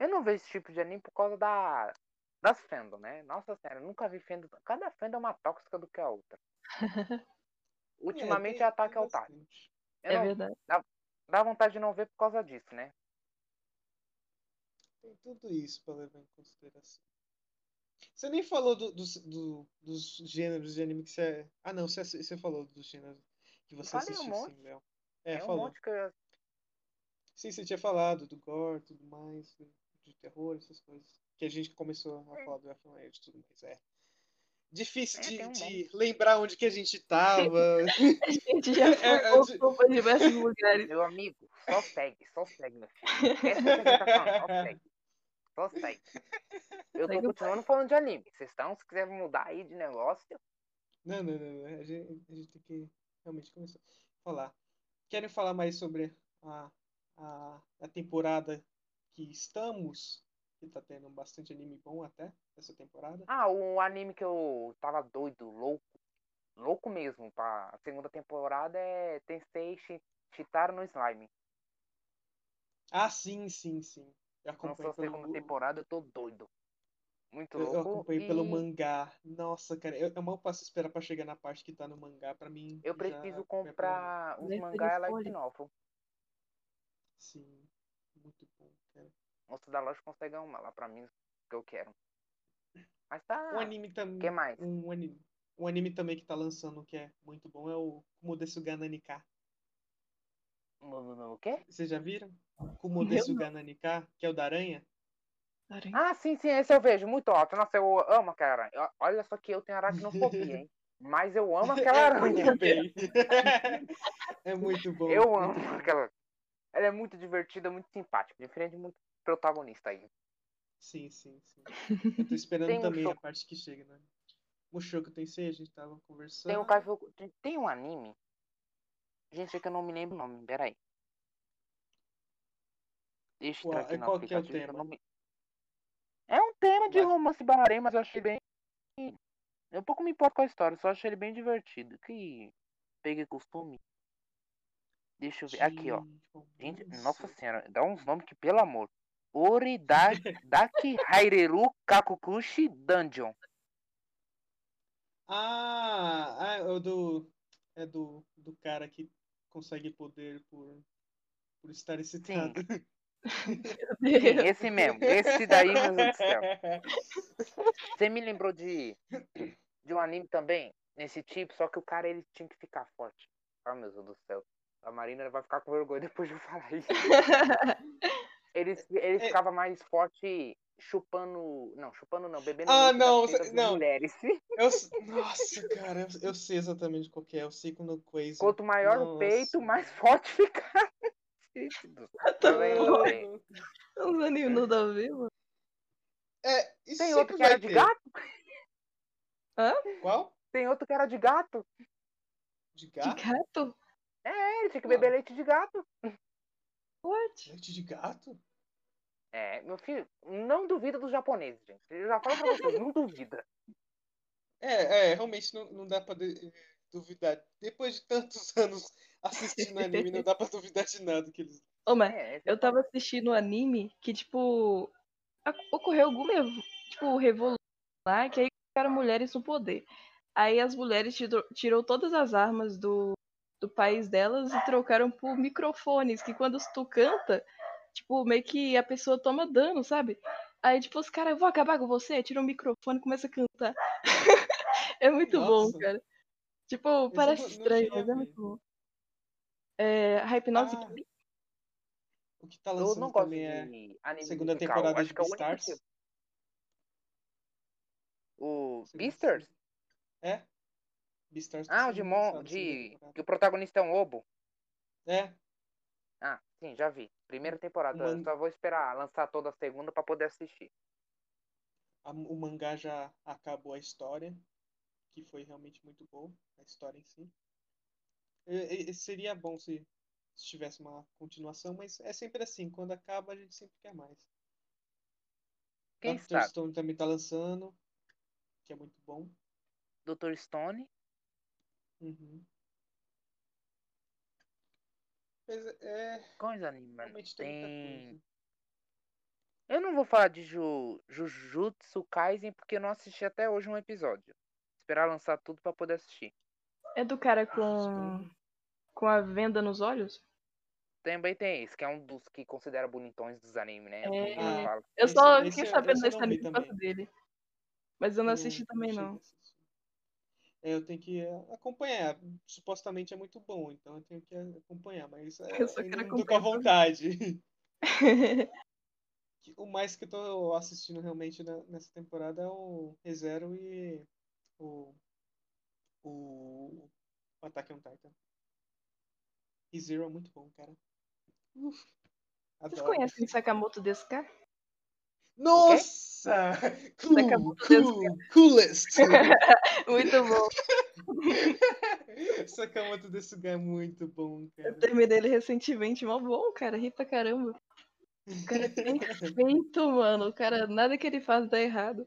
Eu não vejo esse tipo de anime por causa da. Das fandom, né? Nossa senhora, eu nunca vi fandom. Cada fandom é uma tóxica do que a outra. Ultimamente tem- é ataque ao. Eu é não- verdade. Dá vontade de não ver por causa disso, né? Tem tudo isso para levar em consideração. Você nem falou do- dos, do- dos gêneros de anime que você. Ah, não, você, você falou dos gêneros que você falei um assistiu, monte. sim, Léo. É, um falou. monte que eu. Sim, você tinha falado do gore, tudo mais, do- de terror, essas coisas. Que a gente começou a É. falar do F1 e tudo mais. É difícil É, de, um de lembrar onde que a gente tava. A gente já foi, É, é, voltou pra diversos lugares. Meu amigo, só segue, só segue, meu filho. Essa é a só segue. Segue. Eu tô continuando falando de anime. Vocês estão, se quiser mudar aí de negócio, Não, não, não, não. A gente, a gente tem que realmente começar a falar. Querem falar mais sobre a, a, a temporada que estamos? Que tá tendo bastante anime bom até essa temporada. Ah, o anime que eu tava doido, louco, louco mesmo, pra segunda temporada é Tensei Shitaro no Slime. Ah, sim, sim, sim. Eu Lançou acompanho a segunda pelo, temporada, eu tô doido. Muito eu, eu louco. acompanho e pelo mangá. Nossa, cara, eu, eu mal passo espera pra chegar na parte que tá no mangá. Pra mim, eu preciso pelo comprar os mangá e light novel. Sim, muito bom, cara. Moço da loja consegue uma lá pra mim, que eu quero. Mas tá. Um anime também. que mais? Um anime, um anime também que tá lançando que é muito bom é o Kumodesuga Nanika. O, quê? Vocês já viram? Kumodesuga Nanika, que é o da aranha? Aranha. Ah, sim, sim, esse eu vejo, muito alto. Nossa, eu amo aquela aranha. Olha só que eu tenho aracnofobia, hein? Mas eu amo aquela É aranha. é muito bom. Eu amo aquela. Ela é muito divertida, muito simpática. Diferente de muito protagonista aí. Sim, sim, sim. Eu tô esperando Tem um também a Mushoku. parte que chega, né? Mushoku Tensei, a gente tava conversando. Tem um Tem um anime. Gente, é que eu não me lembro o nome, peraí. Deixa eu entrar aqui no qual que é o aplicativo. que eu tema? não me- É um tema de Vai. romance bararém, mas eu achei bem. Eu pouco me importo com a história, só achei ele bem divertido. Que peguei costume. Deixa eu ver. Aqui, ó. Gente, nossa senhora, dá uns nomes que, pelo amor. Oridaki Haireru Kakukushi Dungeon. Ah, ah, é o do. É do, do cara que consegue poder por, por estar excitado. Sim, esse mesmo. Esse daí, meu Deus do céu. Você me lembrou de, de um anime também, nesse tipo, só que o cara ele tinha que ficar forte. Ah, meu Deus do céu. A Marina vai ficar com vergonha depois de eu falar isso. Ele, ele É. ficava mais forte chupando. Não, chupando não, bebendo Ah, não, não. mulheres. Eu nossa, cara, eu, eu sei exatamente qual que é. Eu sei quando o Quazy. Quanto maior o peito, Nossa. mais forte ficava. Tá vendo? Tem, Uns animes nada a ver, mano. É, isso tem outro que era vai de ter. gato? Qual? Tem outro que era de gato. De De gato? gato? É, ele tinha que beber leite de gato. What? Leite de gato? É, meu filho, não duvida dos japoneses, gente. Eu já falo pra vocês, não duvida. É, é, realmente não, não dá pra de- duvidar. Depois de tantos anos assistindo anime, não dá pra duvidar de nada que eles. Ô, mas É, esse- eu tava assistindo um anime que, tipo, ocorreu alguma, tipo, revolução lá, que aí eram mulheres no poder. Aí as mulheres tirou, tirou todas as armas do, do país delas e trocaram por microfones, que quando tu canta, tipo, meio que a pessoa toma dano, sabe? Aí, tipo, os caras, eu vou acabar com você, tira o microfone e começa a cantar. é muito bom, Nossa. cara. Tipo, parece não- não estranho, a mas é muito bom. É, a Hypnose Ah, O que tá eu lançando não gosto também é de segunda musical. temporada Acho de que é o único Beastars. que... O Beastars? É? Beastars tá Ah, o de, Mon... de... que o protagonista é um lobo. É, Ah, sim, já vi. Primeira temporada. Man- Só vou esperar lançar toda a segunda pra poder assistir. a- o mangá já acabou a história, que foi realmente muito bom, a história em si. E- e- seria bom se, se tivesse uma continuação, mas é sempre assim, quando acaba a gente sempre quer mais. Quem Dr. sabe? Stone também tá lançando, que é muito bom. Dr. Stone. Uhum. Mas é, Quais animes, mano? realmente tem. Eu não vou falar de Ju... Jujutsu Kaisen porque eu não assisti até hoje um episódio. Esperar lançar tudo pra poder assistir. É do cara Isso, com, com a venda nos olhos? Também tem esse, que é um dos que considera bonitões dos animes, né? É. Ah. Eu Esse- só esse fiquei sabendo desse anime por causa também. dele. Mas eu não Eu assisti também, cheguei a não. assistir. É, eu tenho que acompanhar. Supostamente é muito bom, então eu tenho que acompanhar, mas eh, Eu só ainda quero não tô com a vontade. O mais que eu tô assistindo realmente nessa temporada é o ReZero e o, o Attack on Titan. ReZero é muito bom, cara. Uf, Vocês adoro. conhecem Sakamoto desse Nossa! Cool, Sakamoto desse cool, coolest! Muito bom. Sakamoto desse lugar é muito bom, cara. Eu terminei ele recentemente, mó bom, cara. Ri pra caramba. O cara é perfeito, mano. O cara, nada que ele faz dá errado.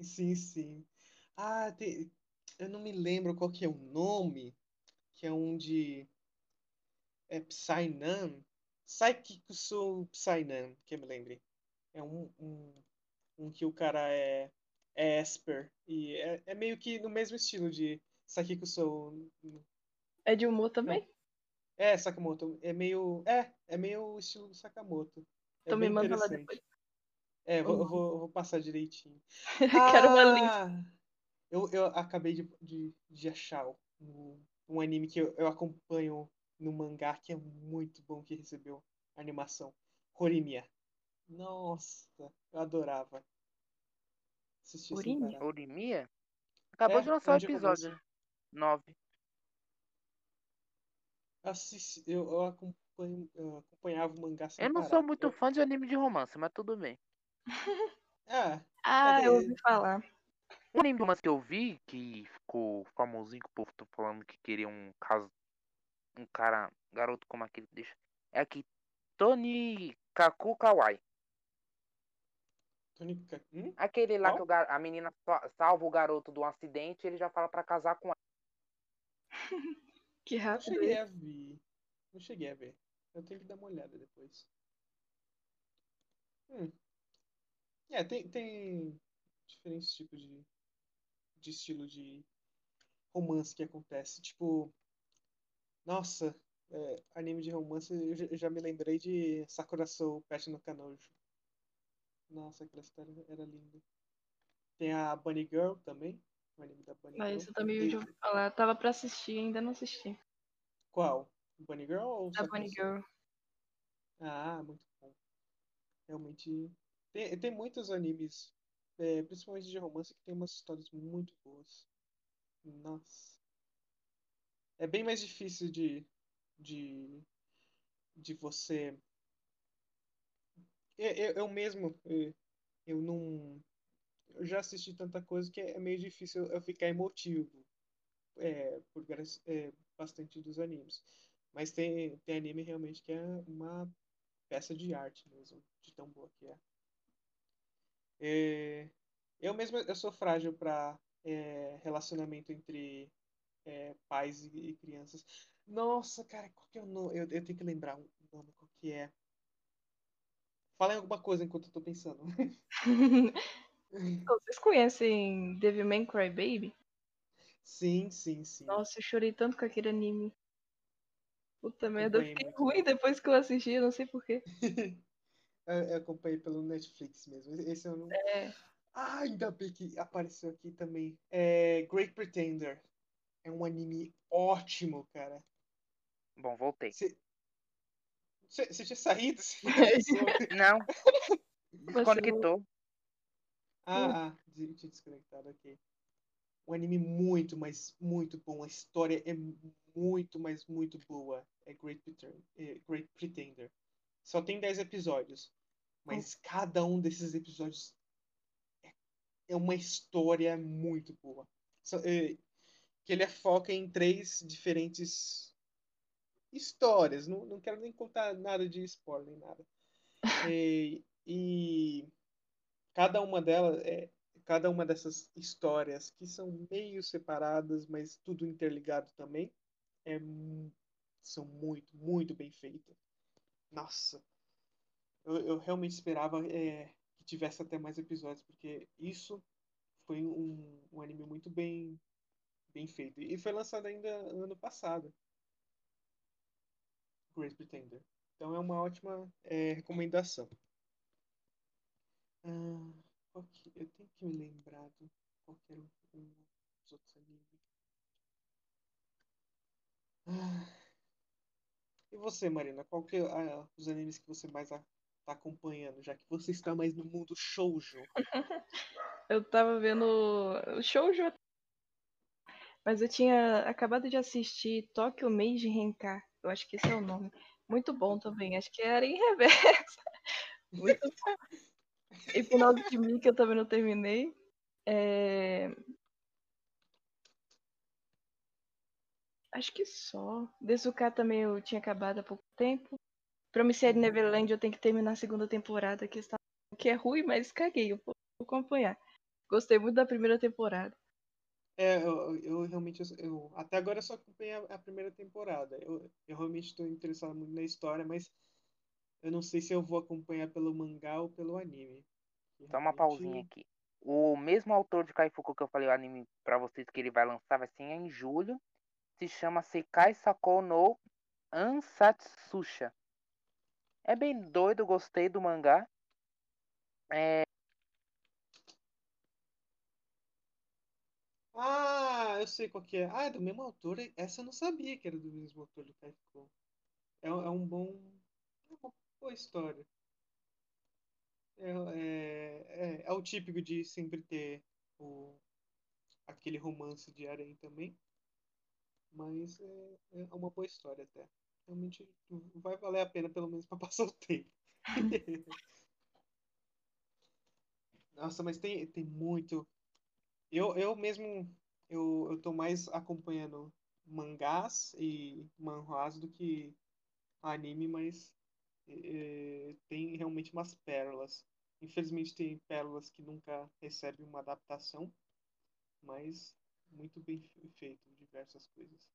Sim, sim. Ah, tem... eu não me lembro qual que é o nome, que é um de... É Psynan? Saikikusu Psynan, que eu me lembre. É um, um, um que o cara é, é Esper, e é, é meio que no mesmo estilo de Sakikusu... É de humor também? É, Sakamoto, é meio... É, é meio estilo do Sakamoto. É Então me manda lá depois. É, vou, Uhum. vou, vou passar direitinho. Quero uma lista. Ah, eu, eu acabei de, de, de achar um, um anime que eu, eu acompanho no mangá que é muito bom que recebeu animação. Horimiya. Nossa, eu adorava. Assistir. Orimiya? Acabou É, de lançar o episódio 9. Assisti, eu, eu acompanho eu acompanhava o mangá sem Eu não parar. sou muito Eu- fã de anime de romance, mas tudo bem. Ah, Ah, É, eu é- ouvi falar. Um anime de romance que eu vi, que ficou famosinho, que o povo tá falando que queria um caso. Um cara, garoto como aquele, deixa. É aqui. Tony Kaku Kawaii. Hum? Aquele lá Qual? que o gar- a menina sa- salva o garoto de um acidente e ele já fala pra casar com ela. Que Não rápido. cheguei hein? a ver. Não cheguei a ver. Eu tenho que dar uma olhada depois. Hum. É, tem, tem diferentes tipos de, de estilo de romance que acontece. Tipo, nossa, é, anime de romance, eu já, eu já me lembrei de Sakura Soul Pet no Kanojo. Nossa, aquela história era linda. Tem a Bunny Girl também, o anime da Bunny Mas Girl. isso eu também E- ouvi falar. Tava pra assistir, ainda não assisti. Qual? Bunny Girl ou Da Bunny? Girl. Ah, muito bom. Realmente. Tem, tem muitos animes, é, principalmente de romance, que tem umas histórias muito boas. Nossa. É bem mais difícil de, de, de você. Eu, eu, eu mesmo, eu, não. Eu já assisti tanta coisa que é meio difícil eu ficar emotivo é, por é, bastante dos animes. Mas tem, tem anime realmente que é uma peça de arte mesmo, de tão boa que é. É, eu mesmo eu sou frágil para relacionamento entre é, pais e, e crianças. Nossa, cara, qual que é o nome? Eu, eu tenho que lembrar o nome, qual que é. Fala em alguma coisa enquanto eu tô pensando. Vocês conhecem Devilman Crybaby? Sim, sim, sim. Nossa, eu chorei tanto com aquele anime. Puta merda, eu fiquei muito. ruim depois que eu assisti, eu não sei porquê. Eu, eu acompanhei pelo Netflix mesmo. Esse eu não. É, Ah, ainda bem que apareceu aqui também. É Great Pretender. É um anime ótimo, cara. Bom, voltei. Você você- tinha saído? Não, desconectou. Ah, ah, tinha desconectado, ok. Um anime muito, mas muito bom. A história é muito, mas muito boa. É Great Pretender. É Great Pretender. Só tem 10 episódios. Mas cada um desses episódios é- é uma história muito boa. Só- é, que ele foca em três diferentes histórias. Não, não quero nem contar nada de spoiler, nem nada. É, e cada uma delas é cada uma dessas histórias que são meio separadas, mas tudo interligado também, é, são muito, muito bem feitas. Nossa, eu, eu realmente esperava é, que tivesse até mais episódios, porque isso foi um, um anime muito bem, bem feito. E foi lançado ainda ano passado, Great Pretender. Então é uma ótima é, recomendação. Ah, eu tenho que me lembrar do qual que era um, dos outros animes. Ah, e você, Marina, qual que é ah, os animes que você mais está acompanhando, já que você está mais no mundo shoujo? Eu tava vendo o shoujo, mas eu tinha acabado de assistir Tokyo Made Renka. Eu acho que esse é o nome. Muito bom também. Acho que era em reversa. Muito bom. Hipnose de mim que eu também não terminei. É, Acho que só. Desuka também eu tinha acabado há pouco tempo. Promissory Neverland eu tenho que terminar a segunda temporada, que, está... que é ruim, mas caguei, eu vou acompanhar. Gostei muito da primeira temporada. É, eu, eu realmente, eu, até agora eu só acompanhei a, a primeira temporada. Eu, eu realmente estou interessado muito na história, mas eu não sei se eu vou acompanhar pelo mangá ou pelo anime. Que Só uma realmente- pausinha aqui. O mesmo autor de Kaifuku que eu falei o anime pra vocês que ele vai lançar vai ser em julho. Se chama Sekai Sakou no Ansatsusha. É bem doido, gostei do mangá. Ah, eu sei qual que é. Ah, é do mesmo autor? Essa eu não sabia que era do mesmo autor do Kaifukou. É, um- é um bom. É uma boa história. É, é, é, é o típico de sempre ter o, aquele romance de harém também. Mas é, é uma boa história até. realmente vai valer a pena, pelo menos, pra passar o tempo. Nossa, mas tem, tem muito. Eu, eu mesmo, eu, eu tô mais acompanhando mangás e manhwas do que anime, mas é, tem realmente umas pérolas. Infelizmente tem pérolas que nunca recebem uma adaptação, mas muito bem feito, diversas coisas.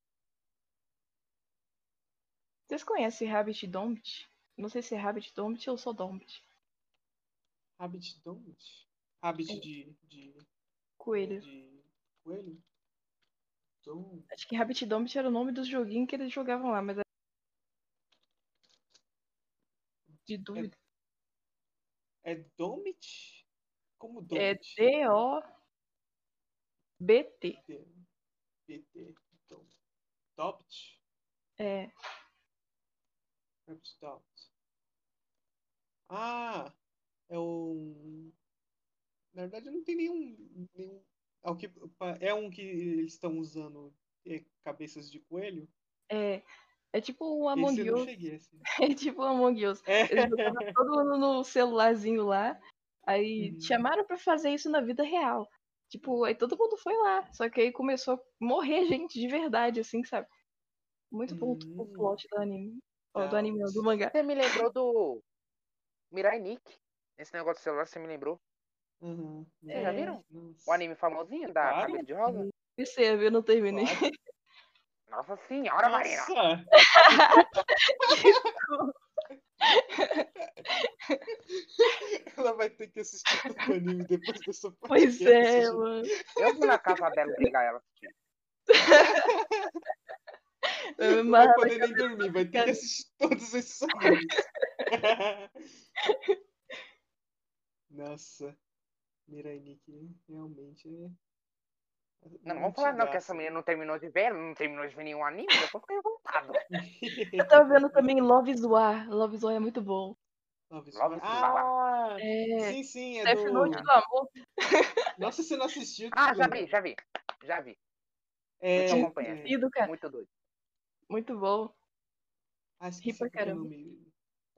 Vocês conhecem Rabbit Dombit? Não sei se é Rabbit Dombit ou só Dombit. Rabbit Dombit? Rabbit de, de, Coelho. de coelho? Dom- Acho que Rabbit Dombit era o nome dos joguinhos que eles jogavam lá, mas. era- De dúvida. É Domit? Como É Domit? D-O-B-T. BT. Então, Dopt? É. Rabbit Dopt. Ah, é um. Na verdade, não tem nenhum. nenhum... É, o que... é um que eles estão usando é, cabeças de coelho? É. É tipo um Among Us. cheguei assim. É tipo um Among Us. É. Todo mundo no celularzinho lá. Aí Uhum. chamaram pra fazer isso na vida real. Tipo, aí todo mundo foi lá. Só que aí começou a morrer gente de verdade, assim, sabe? Muito bom o Hum. plot do anime. Do anime, do mangá. Você me lembrou do Mirai Nikki. Esse negócio de celular, você me lembrou? Uhum. Vocês já É. viram? Nossa. O anime famosinho da Claro. cabelo de rosa? Comecei a ver, não terminei. Claro. Nossa senhora, Marina! Nossa! Ela vai ter que assistir todo o anime depois dessa Pois podcast, é, mano. Eu fui na casa dela pegar ela. Eu Não vai poder nem dormir, vai ter que assistir todos esses animes. Nossa. Mirai Nikki realmente é. Não, não vamos falar não, que essa menina não terminou de ver, ela não terminou de ver nenhum anime, eu tô revoltado. Eu tava vendo também Love is War. Love is War é muito bom. Love is Love War. Ah! É. Sim, sim, é Death do. Note do amor. Nossa, você não assistiu? Ah, já Tudo. vi, já vi. Já vi. É, Muito acompanhado. é... Muito doido. Muito bom. Ah, pra qual que é o caramba. nome.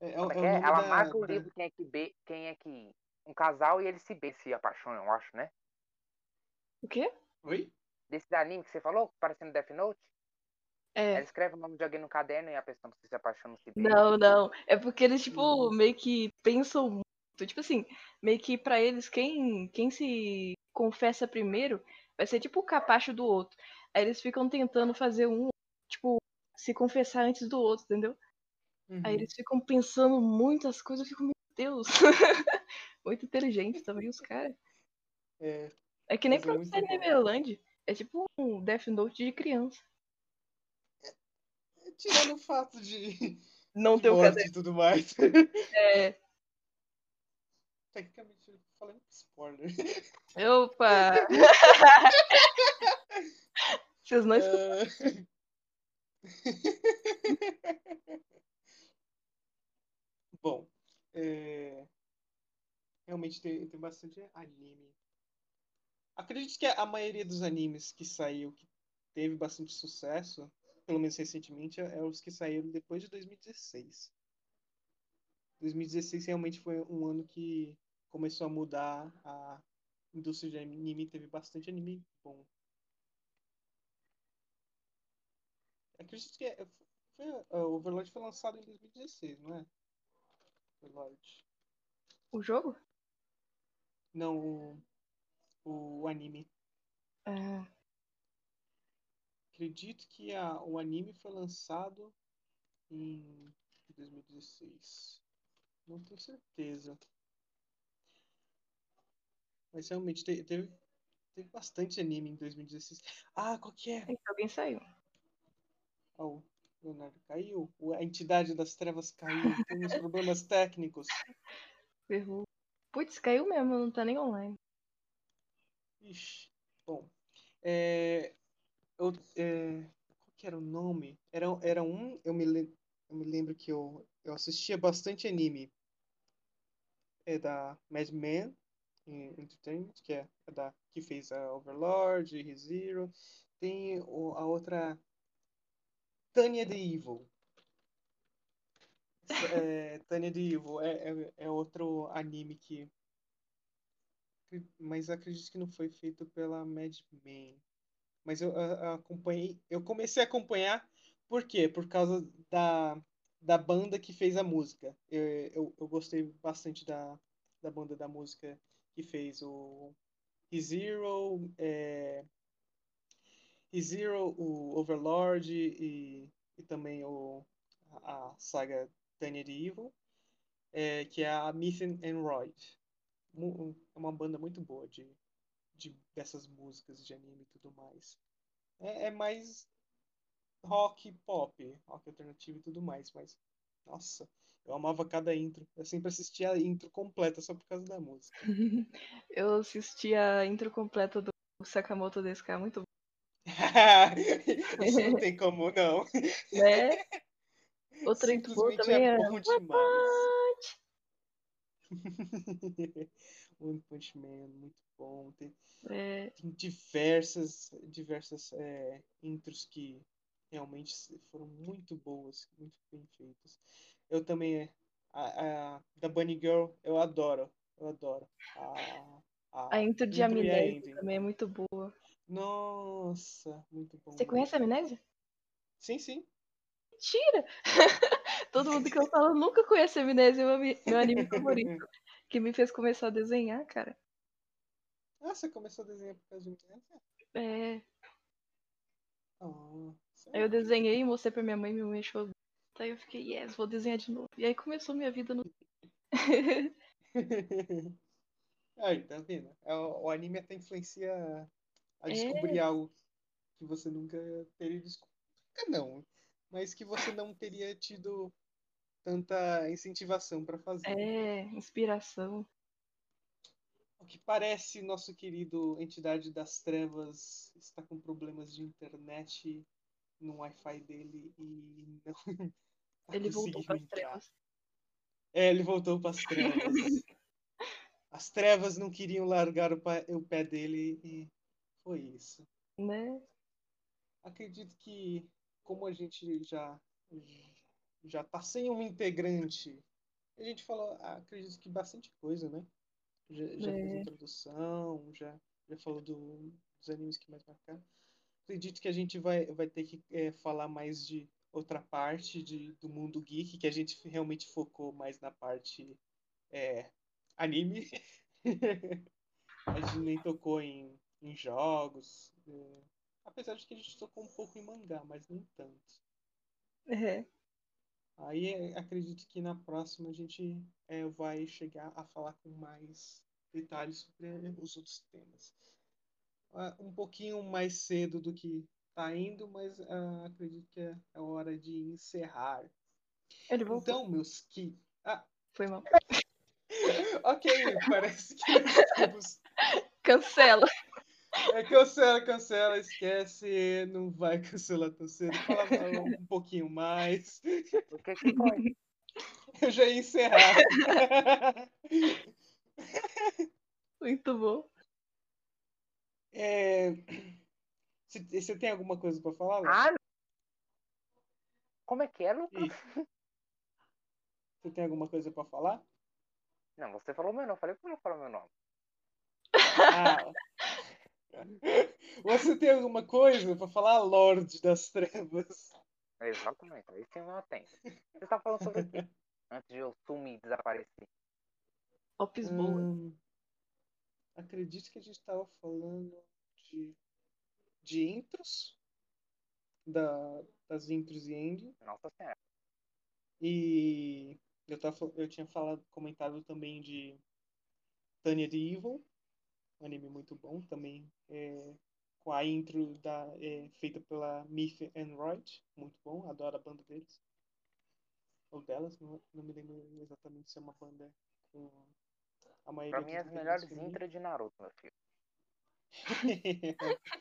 É, é, é é é? Ela da- marca o livro quem é que be... quem é que. Um casal e eles se beijam, se apaixonam, eu acho, né? O quê? Oi? Desse anime que você falou, parecendo Death Note, É. ela escreve o nome de alguém no caderno e a pessoa se apaixona se beija. Não, não. É porque eles, tipo, Uhum. meio que pensam muito. Tipo assim, meio que pra eles, quem, quem se confessa primeiro vai ser tipo o capacho do outro. Aí eles ficam tentando fazer um, tipo, se confessar antes do outro, entendeu? Uhum. Aí eles ficam pensando muitas coisas, eu fico, meu Deus. muito inteligente também os caras. É, É que nem é Promised bom. Neverland. É tipo um Death Note de criança. tirando o fato de, Não de tem o caderno. e tudo mais. É. Tecnicamente, eu tô falando spoiler. Opa! Vocês não escutam. É. Bom, é, realmente tem, tem bastante anime. Acredito que a maioria dos animes que saiu, que teve bastante sucesso, pelo menos recentemente, é os que saíram depois de 2016. 2016 realmente foi um ano que começou a mudar a indústria de anime, teve bastante anime bom. Acredito que é, foi, uh, Overlord foi lançado em 2016, não é? O jogo? Não, o, o anime. Ah, Acredito que a, o anime foi lançado em 2016. Não tenho certeza. Mas realmente te- teve, teve bastante anime em 2016. Ah, qual que é? alguém saiu. Ah, o Leonardo caiu. A entidade das trevas caiu. Temos problemas técnicos. Ferrou. Putz, caiu mesmo, não tá nem online. Ixi. Bom. É, eu, é, qual que era o nome? Era, era um. Eu me, eu me lembro que eu, eu assistia bastante anime. É da Mad Men Entertainment, que é a da, que fez a Overlord, ReZero. Tem o- a outra. Tanya the Evil. é, Tanya the Evil é, é, é outro anime que. Mas acredito que não foi feito pela Mad Men. Mas eu, eu acompanhei. Eu comecei a acompanhar por quê? Por causa da, da banda que fez a música. Eu, eu, eu gostei bastante da, da banda da música que fez o Zero, é, Zero, o Overlord e, e também o, a saga Tanya Evil, é, que é a Mythen and Royd. É uma banda muito boa de, de dessas músicas de anime e tudo mais. É, é mais rock pop, rock alternativo e tudo mais, mas nossa, eu amava cada intro. Eu sempre assistia a intro completa só por causa da música. eu assisti a intro completa do Sakamoto DSK, muito bom. Isso não tem como não. Né? Outra intro boa também é, bom demais. One Punch Man, muito bom. Tem, é... tem diversas, diversas é, intros que realmente foram muito boas, muito bem feitas. Eu também, a, a da Bunny Girl, eu adoro, eu adoro. A, a, a intro de Amnésia também é muito boa. Nossa, muito bom. Você conhece a Amnésia? Sim, sim. Mentira! Todo mundo que eu falo nunca conhece a Amnésia, meu, meu anime favorito. que me fez começar a desenhar, cara. Ah, você começou a desenhar por causa de Amnésia? É. Oh, aí eu desenhei, mostrei pra minha mãe, minha mãe achou. Aí eu fiquei, yes, vou desenhar de novo. E aí começou minha vida no. aí, tá vendo? É, o, o anime até influencia a descobrir é. algo que você nunca teria descoberto. Não, mas que você não teria tido tanta incentivação para fazer. É, inspiração. O que parece, nosso querido Entidade das Trevas está com problemas de internet no Wi-Fi dele e não. Tá ele voltou para as trevas. É, ele voltou para as trevas. as trevas não queriam largar o, pé, o pé dele e foi isso. Né? Acredito que, como a gente já já tá sem um integrante, a gente falou, acredito que bastante coisa, né? Já, já é. fez introdução, já, já falou do, dos animes que mais marcaram. Acredito que a gente vai, vai ter que é, falar mais de outra parte de, do mundo geek, que a gente realmente focou mais na parte é, anime. a gente nem tocou em, em jogos. É, apesar de que a gente tocou um pouco em mangá, mas nem tanto. É. Aí é, acredito que na próxima a gente é, vai chegar a falar com mais detalhes sobre os outros temas. Uh, um pouquinho mais cedo do que está indo, mas uh, acredito que é, é hora de encerrar. Ele voltou. Então, meus que. Ah. Foi mal. ok, parece que nós. Cancela. É, cancela, cancela, esquece, não vai cancelar tão cedo. Fala, fala um pouquinho mais. O que que foi? Eu já ia encerrar. Muito bom. É... Você tem alguma coisa para falar? Ah, como é que é, Lucas? Você tem alguma coisa para falar? Não, você falou meu nome. Falei que eu não falou meu nome. Ah. Você tem alguma coisa para falar, Lorde das Trevas? Exatamente, aí sim eu tenho. Você tá falando sobre o quê? Antes de eu sumir e desaparecer. Ops boa. Hum, acredito que a gente estava falando de, de intros. Da, das intros e ending. Nossa senhora. E eu, tava, eu tinha falado, comentado também de Tanya the Evil um anime muito bom também, é, com a intro da, é, feita pela Myth and Royd, muito bom, adoro a banda deles. Ou delas, não, não me lembro exatamente se é uma banda com a maioria Pra mim, as melhores intros de Naruto, meu filho.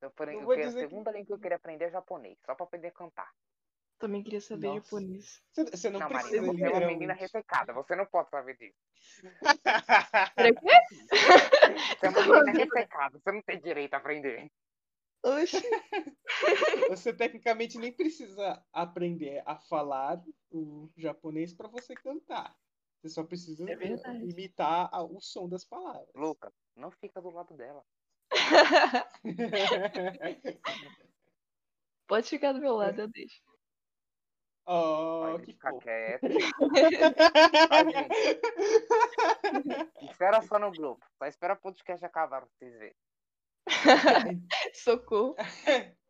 eu a segunda que... língua que eu queria aprender é japonês, só pra poder cantar. Também queria saber Nossa. japonês. Você, não, não precisa Marina, você é uma menina ressecada, você não pode saber disso. Peraí, Você é uma menina ressecada, você não tem direito a aprender. Oxi. Você tecnicamente nem precisa aprender a falar o japonês para você cantar. Você só precisa É imitar a- o som das palavras. Lucas, não fica do lado dela. Pode ficar do meu lado, eu deixo. Oh, Pode que ficar fofo. quieto. Espera só no grupo. Só espera o podcast acabar pra vocês verem. Socorro.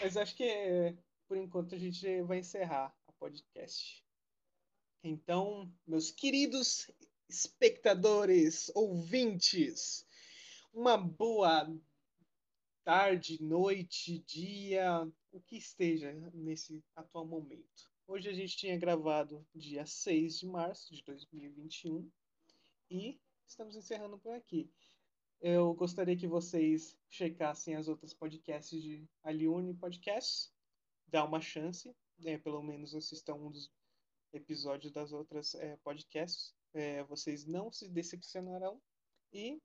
Mas acho que por enquanto a gente vai encerrar a podcast. Então, meus queridos espectadores, ouvintes, uma boa tarde, noite, dia, o que esteja nesse atual momento. Hoje a gente tinha gravado dia 6 de março de 2021 e estamos encerrando por aqui. Eu gostaria que vocês checassem as outras podcasts de Aliune Podcasts, dá uma chance, né, pelo menos assistam um dos episódios das outras eh, podcasts, Eh, vocês não se decepcionarão. E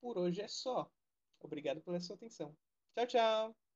por hoje é só. Obrigado pela sua atenção. Tchau, tchau!